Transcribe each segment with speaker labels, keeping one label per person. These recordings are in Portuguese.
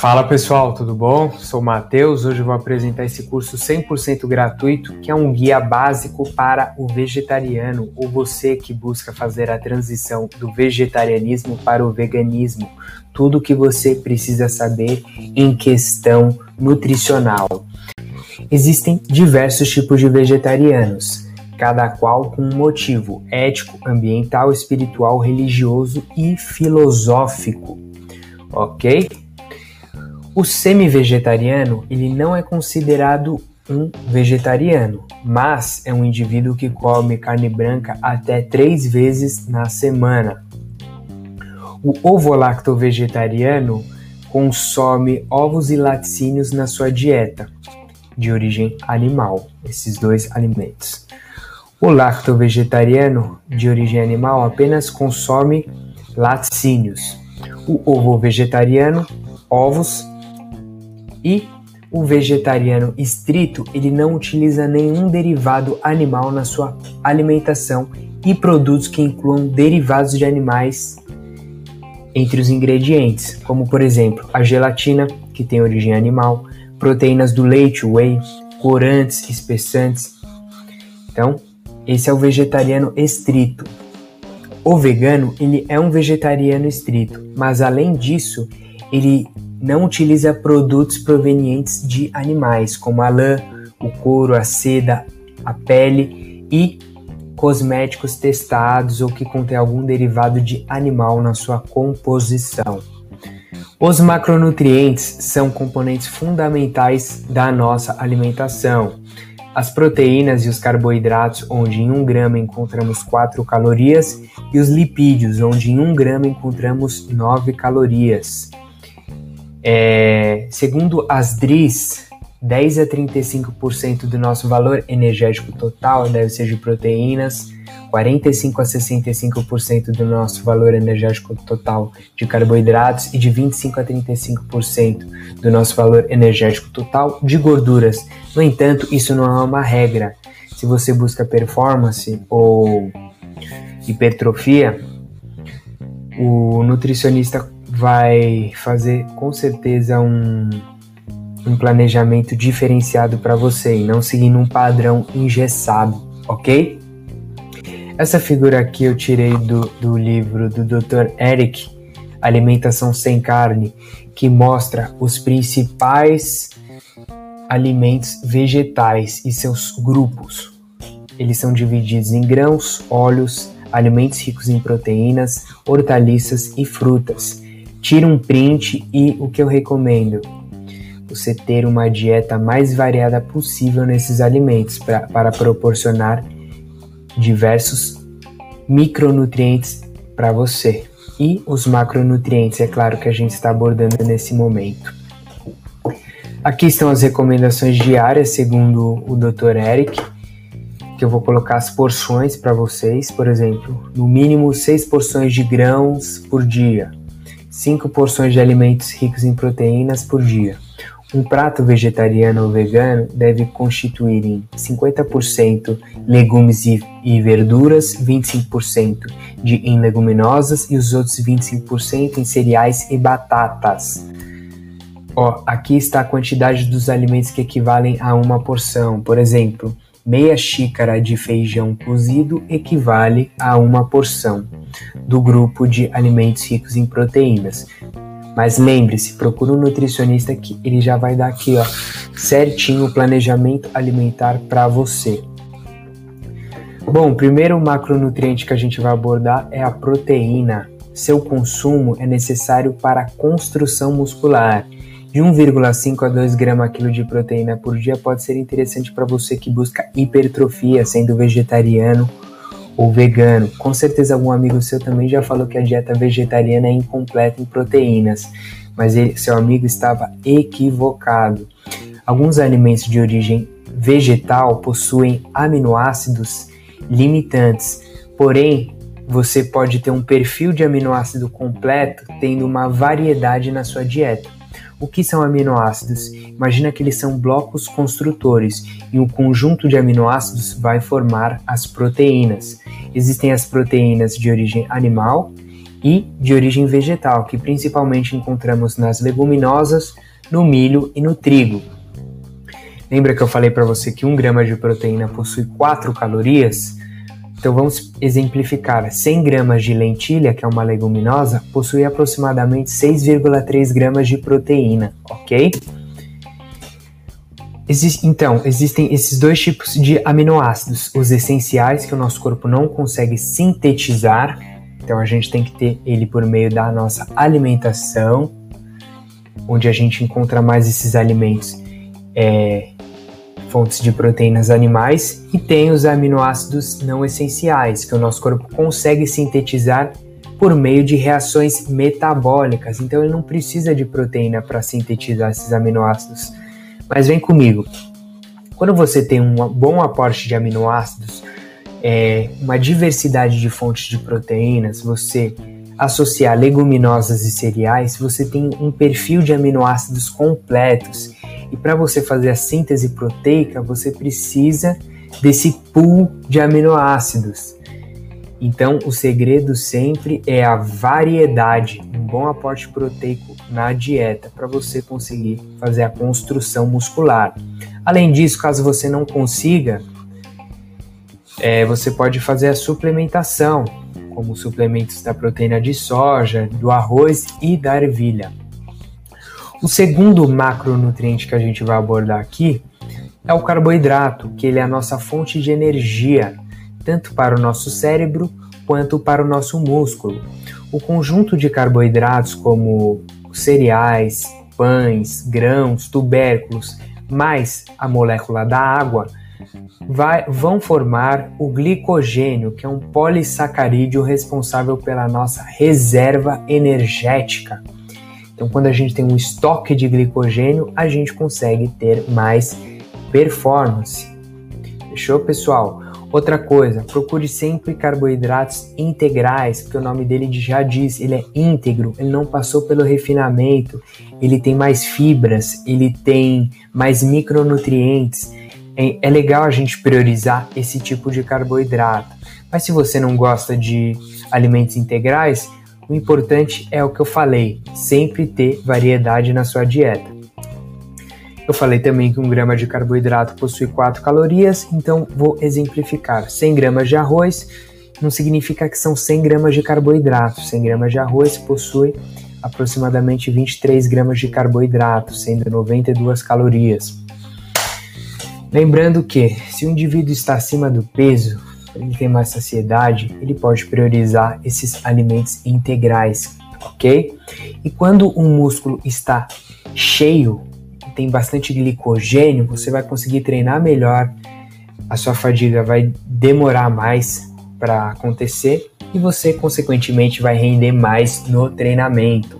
Speaker 1: Fala pessoal, tudo bom? Sou o Matheus. Hoje vou apresentar esse curso 100% gratuito, que é um guia básico para o vegetariano ou você que busca fazer a transição do vegetarianismo para o veganismo. Tudo o que você precisa saber em questão nutricional. Existem diversos tipos de vegetarianos, cada qual com um motivo ético, ambiental, espiritual, religioso e filosófico. Ok? O semi-vegetariano, ele não é considerado um vegetariano, mas é um indivíduo que come carne branca até três vezes na semana. O ovo-lacto-vegetariano consome ovos e laticínios na sua dieta, de origem animal, esses dois alimentos. O lacto-vegetariano, de origem animal, apenas consome laticínios. O ovo-vegetariano, ovos e o vegetariano estrito, ele não utiliza nenhum derivado animal na sua alimentação e produtos que incluam derivados de animais entre os ingredientes, como por exemplo a gelatina, que tem origem animal, proteínas do leite, whey, corantes, espessantes. Então, esse é o vegetariano estrito. O vegano, ele é um vegetariano estrito, mas além disso, ele não utiliza produtos provenientes de animais, como a lã, o couro, a seda, a pele e cosméticos testados ou que contém algum derivado de animal na sua composição. Os macronutrientes são componentes fundamentais da nossa alimentação. As proteínas e os carboidratos, onde em 1 grama encontramos 4 calorias, e os lipídios, onde em 1 grama encontramos 9 calorias. É, segundo as DRIs, 10 a 35% do nosso valor energético total deve ser de proteínas, 45 a 65% do nosso valor energético total de carboidratos e de 25 a 35% do nosso valor energético total de gorduras. No entanto, isso não é uma regra. Se você busca performance ou hipertrofia, o nutricionista vai fazer com certeza um, um planejamento diferenciado para você e não seguindo um padrão engessado, ok? Essa figura aqui eu tirei do, do livro do Dr. Eric, Alimentação Sem Carne, que mostra os principais alimentos vegetais e seus grupos. Eles são divididos em grãos, óleos, alimentos ricos em proteínas, hortaliças e frutas. Tira um print e o que eu recomendo? Você ter uma dieta mais variada possível nesses alimentos pra, para proporcionar diversos micronutrientes para você. E os macronutrientes, é claro que a gente está abordando nesse momento. Aqui estão as recomendações diárias, segundo o Dr. Eric, que eu vou colocar as porções para vocês, por exemplo, no mínimo 6 porções de grãos por dia, 5 porções de alimentos ricos em proteínas por dia. Um prato vegetariano ou vegano deve constituir em 50% legumes e, e verduras, 25% de em leguminosas e os outros 25% em cereais e batatas. Ó, aqui está a quantidade dos alimentos que equivalem a uma porção. Por exemplo, meia xícara de feijão cozido equivale a uma porção do grupo de alimentos ricos em proteínas. Mas lembre-se, procure um nutricionista que ele já vai dar aqui, ó, certinho o planejamento alimentar para você. Bom, o primeiro macronutriente que a gente vai abordar é a proteína. Seu consumo é necessário para a construção muscular de 1,5 a 2 gramas quilo de proteína por dia pode ser interessante para você que busca hipertrofia, sendo vegetariano ou vegano. Com certeza algum amigo seu também já falou que a dieta vegetariana é incompleta em proteínas, mas ele, seu amigo estava equivocado. Alguns alimentos de origem vegetal possuem aminoácidos limitantes, porém você pode ter um perfil de aminoácido completo tendo uma variedade na sua dieta. O que são aminoácidos? Imagina que eles são blocos construtores e um conjunto de aminoácidos vai formar as proteínas. Existem as proteínas de origem animal e de origem vegetal, que principalmente encontramos nas leguminosas, no milho e no trigo. Lembra que eu falei para você que 1 grama de proteína possui 4 calorias? Então vamos exemplificar. 100 gramas de lentilha, que é uma leguminosa, possui aproximadamente 6,3 gramas de proteína, ok? Então, existem esses dois tipos de aminoácidos, os essenciais que o nosso corpo não consegue sintetizar, então a gente tem que ter ele por meio da nossa alimentação, onde a gente encontra mais esses alimentos, é, fontes de proteínas animais, e tem os aminoácidos não essenciais, que o nosso corpo consegue sintetizar por meio de reações metabólicas. Então ele não precisa de proteína para sintetizar esses aminoácidos mas vem comigo. Quando você tem um bom aporte de aminoácidos, é, uma diversidade de fontes de proteínas, você associar leguminosas e cereais, você tem um perfil de aminoácidos completos. E para você fazer a síntese proteica, você precisa desse pool de aminoácidos. Então, o segredo sempre é a variedade, um bom aporte proteico na dieta para você conseguir fazer a construção muscular. Além disso, caso você não consiga, é, você pode fazer a suplementação, como suplementos da proteína de soja, do arroz e da ervilha. O segundo macronutriente que a gente vai abordar aqui é o carboidrato, que ele é a nossa fonte de energia tanto para o nosso cérebro quanto para o nosso músculo. O conjunto de carboidratos, como cereais, pães, grãos, tubérculos, mais a molécula da água, vai, vão formar o glicogênio, que é um polissacarídeo responsável pela nossa reserva energética. Então, quando a gente tem um estoque de glicogênio, a gente consegue ter mais performance. Fechou, pessoal? Outra coisa, procure sempre carboidratos integrais, porque o nome dele já diz, ele é íntegro, ele não passou pelo refinamento, ele tem mais fibras, ele tem mais micronutrientes. É, é legal a gente priorizar esse tipo de carboidrato. Mas se você não gosta de alimentos integrais, o importante é o que eu falei, sempre ter variedade na sua dieta. Eu falei também que um grama de carboidrato possui 4 calorias, então vou exemplificar. 100 gramas de arroz não significa que são 100 gramas de carboidrato. 100 gramas de arroz possui aproximadamente 23 gramas de carboidrato, sendo 92 calorias. Lembrando que, se o indivíduo está acima do peso, ele tem mais saciedade, ele pode priorizar esses alimentos integrais, ok? E quando um músculo está cheio, tem bastante glicogênio, você vai conseguir treinar melhor, a sua fadiga vai demorar mais para acontecer e você, consequentemente, vai render mais no treinamento.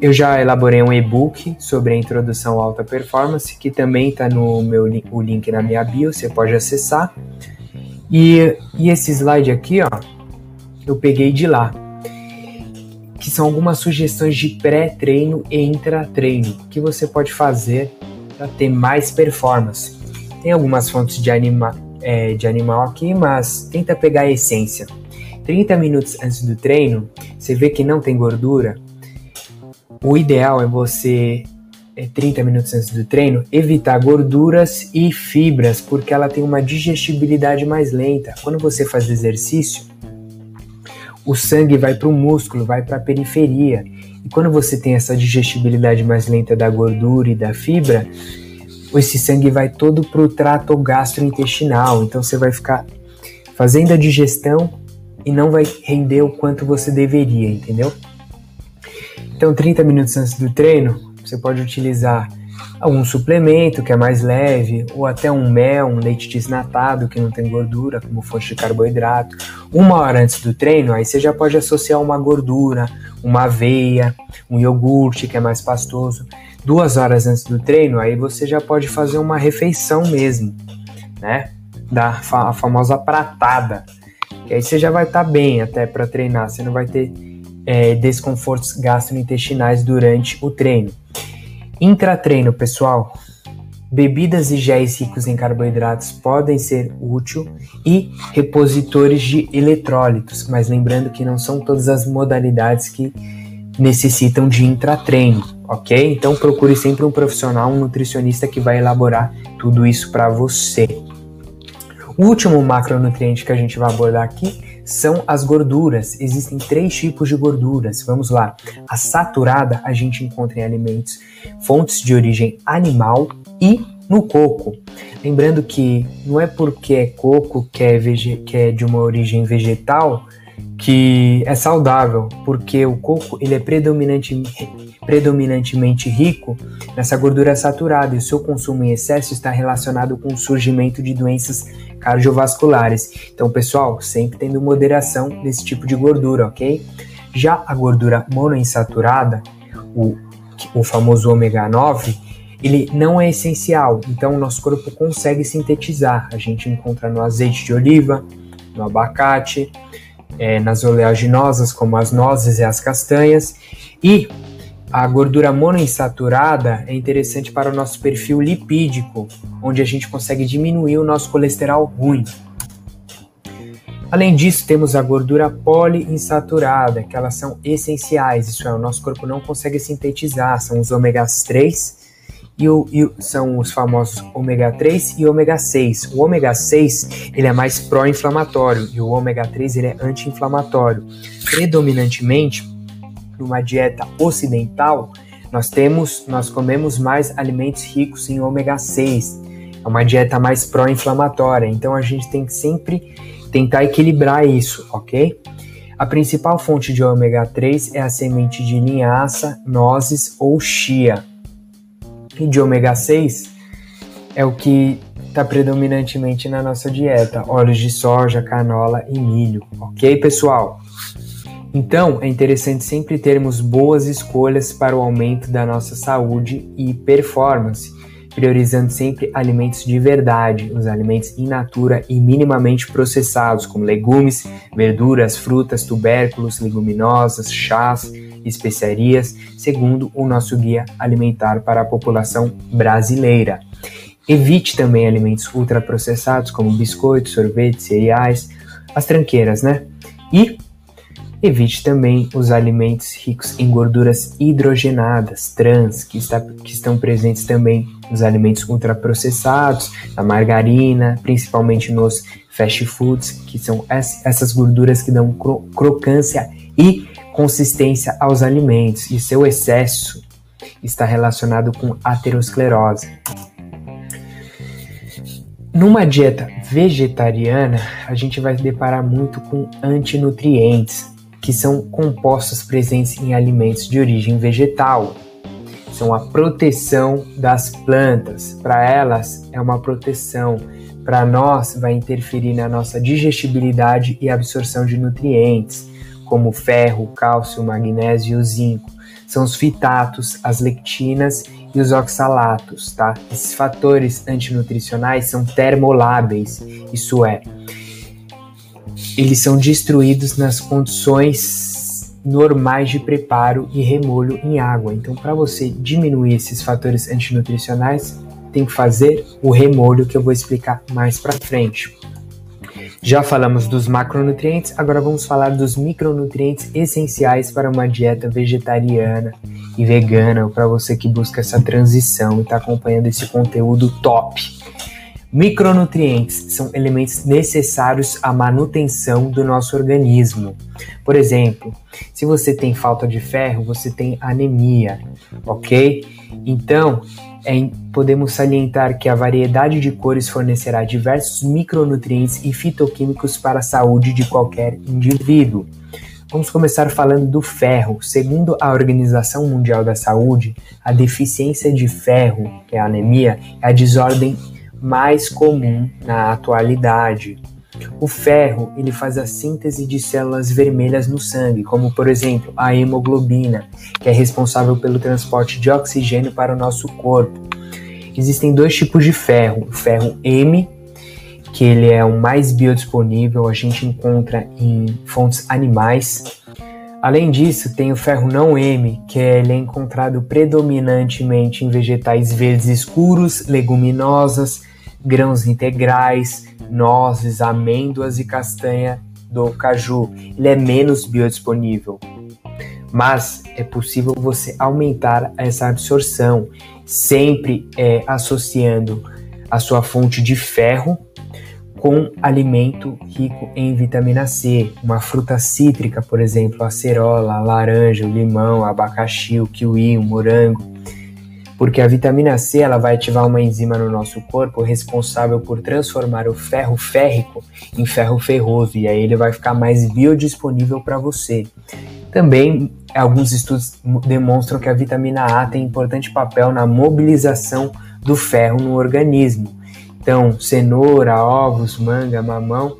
Speaker 1: Eu, já elaborei um e-book sobre a introdução à alta performance, que também está no meu o link na minha bio, você pode acessar. E, e esse slide aqui, ó, eu peguei de lá que são algumas sugestões de pré-treino e intra-treino que você pode fazer para ter mais performance. Tem algumas fontes de, anima, é, de animal aqui, mas tenta pegar a essência. 30 minutos antes do treino, você vê que não tem gordura. O ideal é você, é, 30 minutos antes do treino, evitar gorduras e fibras, porque ela tem uma digestibilidade mais lenta. Quando você faz exercício, o sangue vai para o músculo, vai para a periferia. E quando você tem essa digestibilidade mais lenta da gordura e da fibra, esse sangue vai todo para o trato gastrointestinal. Então você vai ficar fazendo a digestão e não vai render o quanto você deveria, entendeu? Então, 30 minutos antes do treino, você pode utilizar algum suplemento que é mais leve, ou até um mel, um leite desnatado que não tem gordura, como fonte de carboidrato. Uma hora antes do treino, aí você já pode associar uma gordura, uma aveia, um iogurte que é mais pastoso. Duas horas antes do treino, aí você já pode fazer uma refeição mesmo, né? Da fa famosa pratada. Aí você já vai estar tá bem até para treinar, você não vai ter é, desconfortos gastrointestinais durante o treino. Intratreino, pessoal. bebidas e géis ricos em carboidratos podem ser úteis e repositores de eletrólitos, mas lembrando que não são todas as modalidades que necessitam de intratreino, ok? Então procure sempre um profissional, um nutricionista que vai elaborar tudo isso para você. O último macronutriente que a gente vai abordar aqui são as gorduras. Existem três tipos de gorduras. Vamos lá. A saturada a gente encontra em alimentos, fontes de origem animal e no coco. Lembrando que não é porque é coco que é, que é de uma origem vegetal que é saudável, porque o coco ele é predominante, predominantemente rico nessa gordura saturada e o seu consumo em excesso está relacionado com o surgimento de doenças cardiovasculares. Então, pessoal, sempre tendo moderação nesse tipo de gordura, ok? Já a gordura monoinsaturada, o, o famoso ômega 9, ele não é essencial, então o nosso corpo consegue sintetizar. A gente encontra no azeite de oliva, no abacate, é, nas oleaginosas, como as nozes e as castanhas. E a gordura monoinsaturada é interessante para o nosso perfil lipídico, onde a gente consegue diminuir o nosso colesterol ruim. Além disso, temos a gordura poliinsaturada, que elas são essenciais, isso é, o nosso corpo não consegue sintetizar, são os ômegas 3 e, o, e são os famosos ômega 3 e ômega 6. O ômega 6 ele é mais pró-inflamatório e o ômega 3 ele é anti-inflamatório. Predominantemente, numa dieta ocidental, nós temos, nós comemos mais alimentos ricos em ômega 6. É uma dieta mais pró-inflamatória, então a gente tem que sempre tentar equilibrar isso, ok? A principal fonte de ômega 3 é a semente de linhaça, nozes ou chia e de ômega 6 é o que está predominantemente na nossa dieta: óleos de soja, canola e milho. Ok, pessoal? Então, é interessante sempre termos boas escolhas para o aumento da nossa saúde e performance, priorizando sempre alimentos de verdade, os alimentos in natura e minimamente processados, como legumes, verduras, frutas, tubérculos, leguminosas, chás especiarias, segundo o nosso guia alimentar para a população brasileira. Evite também alimentos ultraprocessados como biscoitos, sorvetes, cereais, as tranqueiras, né? E evite também os alimentos ricos em gorduras hidrogenadas, trans, que, está, que estão presentes também nos alimentos ultraprocessados, na margarina, principalmente nos fast foods, que são essas gorduras que dão crocância e consistência aos alimentos e seu excesso está relacionado com aterosclerose. Numa dieta vegetariana, a gente vai se deparar muito com antinutrientes, que são compostos presentes em alimentos de origem vegetal. São a proteção das plantas. Para elas, é uma proteção. Para nós, vai interferir na nossa digestibilidade e absorção de nutrientes como ferro, cálcio, magnésio e zinco. São os fitatos, as lectinas e os oxalatos, tá? Esses fatores antinutricionais são termoláveis, isso é, eles são destruídos nas condições normais de preparo e remolho em água. Então, para você diminuir esses fatores antinutricionais, tem que fazer o remolho que eu vou explicar mais para frente. Já falamos dos macronutrientes, agora vamos falar dos micronutrientes essenciais para uma dieta vegetariana e vegana, ou para você que busca essa transição e está acompanhando esse conteúdo top. Micronutrientes são elementos necessários à manutenção do nosso organismo. Por exemplo, se você tem falta de ferro, você tem anemia, ok? Então, é, podemos salientar que a variedade de cores fornecerá diversos micronutrientes e fitoquímicos para a saúde de qualquer indivíduo. Vamos começar falando do ferro. Segundo a Organização Mundial da Saúde, a deficiência de ferro, que é a anemia, é a desordem mais comum na atualidade. O ferro ele faz a síntese de células vermelhas no sangue, como por exemplo a hemoglobina, que é responsável pelo transporte de oxigênio para o nosso corpo. Existem dois tipos de ferro: o ferro M, que ele é o mais biodisponível, a gente encontra em fontes animais, Além disso, tem o ferro não M, que ele é encontrado predominantemente em vegetais verdes escuros, leguminosas, grãos integrais, nozes, amêndoas e castanha do caju. Ele é menos biodisponível, mas é possível você aumentar essa absorção, sempre é, associando a sua fonte de ferro com alimento rico em vitamina C, uma fruta cítrica, por exemplo, a acerola, a laranja, o limão, abacaxi, o kiwi, o morango, porque a vitamina C ela vai ativar uma enzima no nosso corpo responsável por transformar o ferro férrico em ferro ferroso e aí ele vai ficar mais biodisponível para você. Também alguns estudos demonstram que a vitamina A tem importante papel na mobilização do ferro no organismo. Então, cenoura, ovos, manga, mamão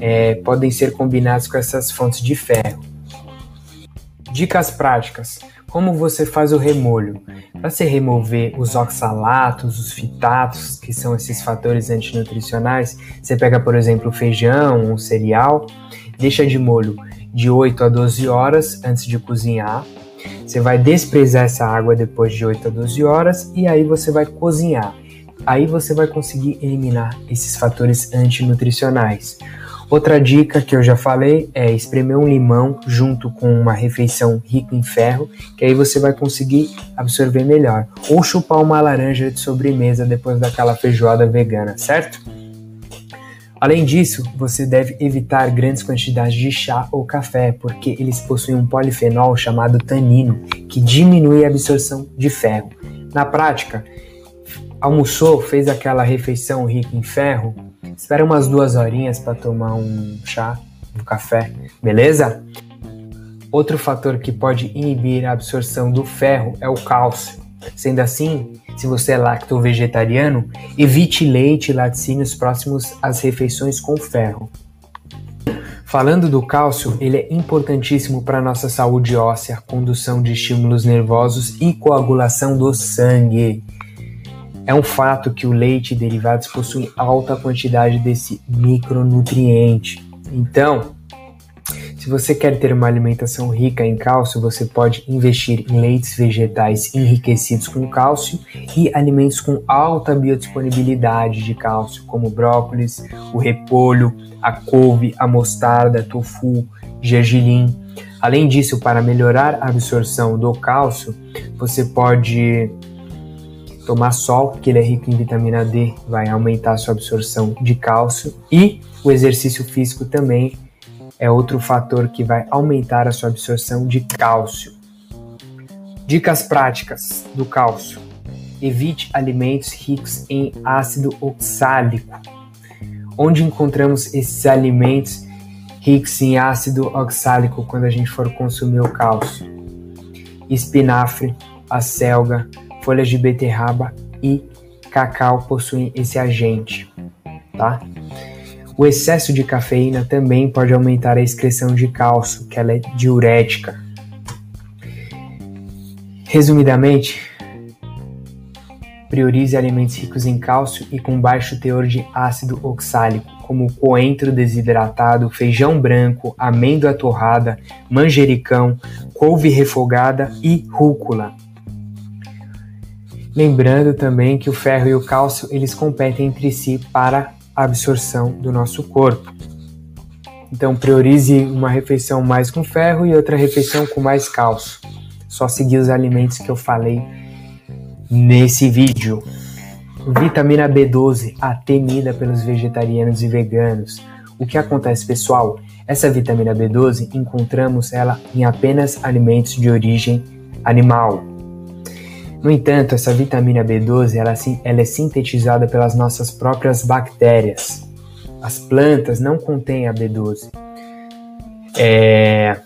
Speaker 1: é, podem ser combinados com essas fontes de ferro. Dicas práticas: como você faz o remolho? Para você remover os oxalatos, os fitatos, que são esses fatores antinutricionais, você pega, por exemplo, feijão, um cereal, deixa de molho de 8 a 12 horas antes de cozinhar. Você vai desprezar essa água depois de 8 a 12 horas e aí você vai cozinhar. Aí você vai conseguir eliminar esses fatores antinutricionais. Outra dica que eu já falei é espremer um limão junto com uma refeição rica em ferro, que aí você vai conseguir absorver melhor. Ou chupar uma laranja de sobremesa depois daquela feijoada vegana, certo? Além disso, você deve evitar grandes quantidades de chá ou café, porque eles possuem um polifenol chamado tanino, que diminui a absorção de ferro. Na prática, almoçou, fez aquela refeição rica em ferro, espera umas duas horinhas para tomar um chá, um café, beleza? Outro fator que pode inibir a absorção do ferro é o cálcio. Sendo assim, se você é lacto-vegetariano, evite leite e laticínios próximos às refeições com ferro. Falando do cálcio, ele é importantíssimo para a nossa saúde óssea, condução de estímulos nervosos e coagulação do sangue. É um fato que o leite e derivados possuem alta quantidade desse micronutriente. Então, se você quer ter uma alimentação rica em cálcio, você pode investir em leites vegetais enriquecidos com cálcio e alimentos com alta biodisponibilidade de cálcio, como brócolis, o repolho, a couve, a mostarda, tofu, gergelim. Além disso, para melhorar a absorção do cálcio, você pode tomar sol, que ele é rico em vitamina D, vai aumentar a sua absorção de cálcio e o exercício físico também é outro fator que vai aumentar a sua absorção de cálcio. Dicas práticas do cálcio: evite alimentos ricos em ácido oxálico. Onde encontramos esses alimentos ricos em ácido oxálico quando a gente for consumir o cálcio? Espinafre, acelga, folhas de beterraba e cacau possuem esse agente, tá? O excesso de cafeína também pode aumentar a excreção de cálcio, que ela é diurética. Resumidamente, priorize alimentos ricos em cálcio e com baixo teor de ácido oxálico, como coentro desidratado, feijão branco, amêndoa torrada, manjericão, couve refogada e rúcula. Lembrando também que o ferro e o cálcio eles competem entre si para a absorção do nosso corpo. Então priorize uma refeição mais com ferro e outra refeição com mais cálcio. Só seguir os alimentos que eu falei nesse vídeo. Vitamina B12, a temida pelos vegetarianos e veganos. O que acontece, pessoal? Essa vitamina B12 encontramos ela em apenas alimentos de origem animal. No entanto, essa vitamina B12 ela, ela é sintetizada pelas nossas próprias bactérias. As plantas não contêm a B12. É...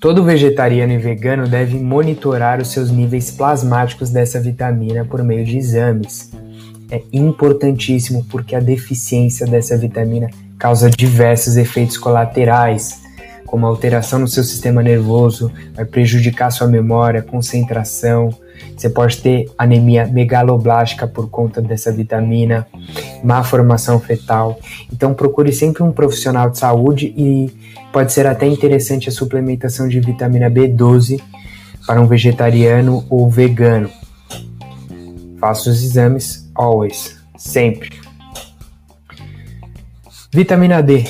Speaker 1: Todo vegetariano e vegano deve monitorar os seus níveis plasmáticos dessa vitamina por meio de exames. É importantíssimo porque a deficiência dessa vitamina causa diversos efeitos colaterais, como alteração no seu sistema nervoso, vai prejudicar sua memória, concentração, Você pode ter anemia megaloblástica por conta dessa vitamina, má formação fetal. Então procure sempre um profissional de saúde e pode ser até interessante a suplementação de vitamina B12 para um vegetariano ou vegano. Faça os exames always, sempre. Vitamina D,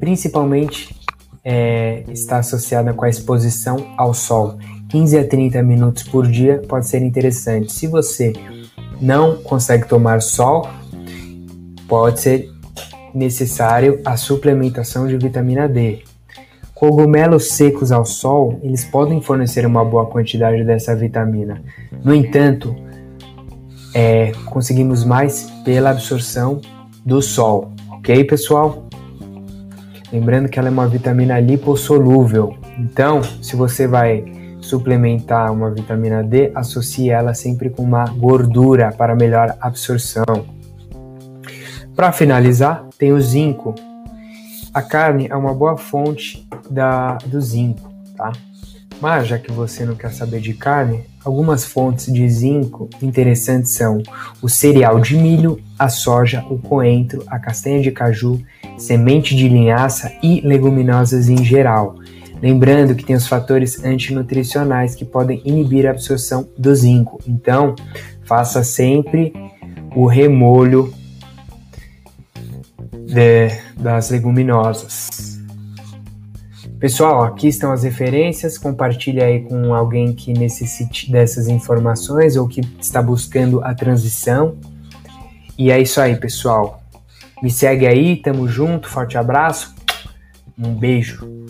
Speaker 1: principalmente é, está associada com a exposição ao sol. 15 a 30 minutos por dia pode ser interessante. Se você não consegue tomar sol, pode ser necessário a suplementação de vitamina D. Cogumelos secos ao sol, eles podem fornecer uma boa quantidade dessa vitamina. No entanto, é, conseguimos mais pela absorção do sol, ok, pessoal? Lembrando que ela é uma vitamina lipossolúvel. Então, se você vai suplementar uma vitamina D, associe ela sempre com uma gordura para melhor absorção. Para finalizar, tem o zinco. A carne é uma boa fonte da, do zinco, tá? Mas já que você não quer saber de carne, algumas fontes de zinco interessantes são o cereal de milho, a soja, o coentro, a castanha de caju, semente de linhaça e leguminosas em geral. Lembrando que tem os fatores antinutricionais que podem inibir a absorção do zinco. Então, faça sempre o remolho de, das leguminosas. Pessoal, aqui estão as referências. Compartilhe aí com alguém que necessite dessas informações ou que está buscando a transição. E é isso aí, pessoal. Me segue aí, tamo junto, forte abraço, um beijo.